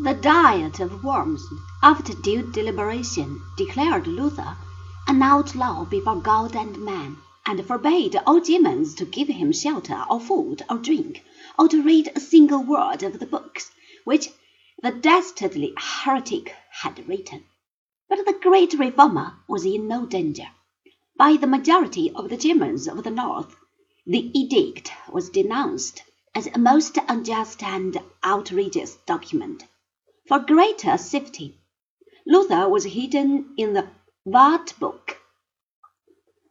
The Diet of Worms, after due deliberation, declared Luther an outlaw before God and man, and forbade all Germans to give him shelter or food or drink, or to read a single word of the books which the dastardly heretic had written. But the great reformer was in no danger. By the majority of the Germans of the North, the edict was denounced as a most unjust and outrageous document. For greater safety, Luther was hidden in the Wartburg,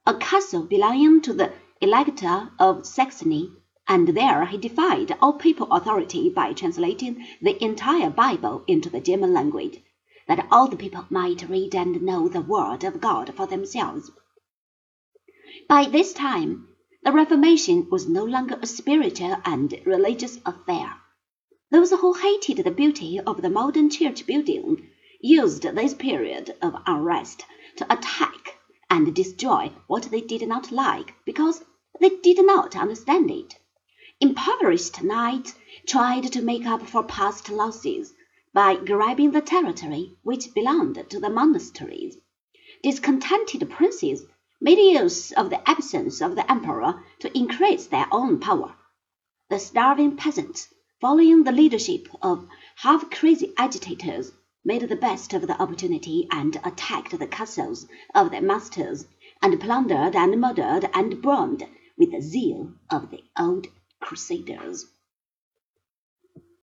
a castle belonging to the Elector of Saxony, and there he defied all papal authority by translating the entire Bible into the German language, that all the people might read and know the word of God for themselves. By this time, the Reformation was no longer a spiritual and religious affair. Those who hated the beauty of the modern church building used this period of unrest to attack and destroy what they did not like because they did not understand it. Impoverished knights tried to make up for past losses by grabbing the territory which belonged to the monasteries. Discontented princes made use of the absence of the emperor to increase their own power. The starving peasants following the leadership of half crazy agitators, made the best of the opportunity and attacked the castles of their masters, and plundered and murdered and burned with the zeal of the old crusaders.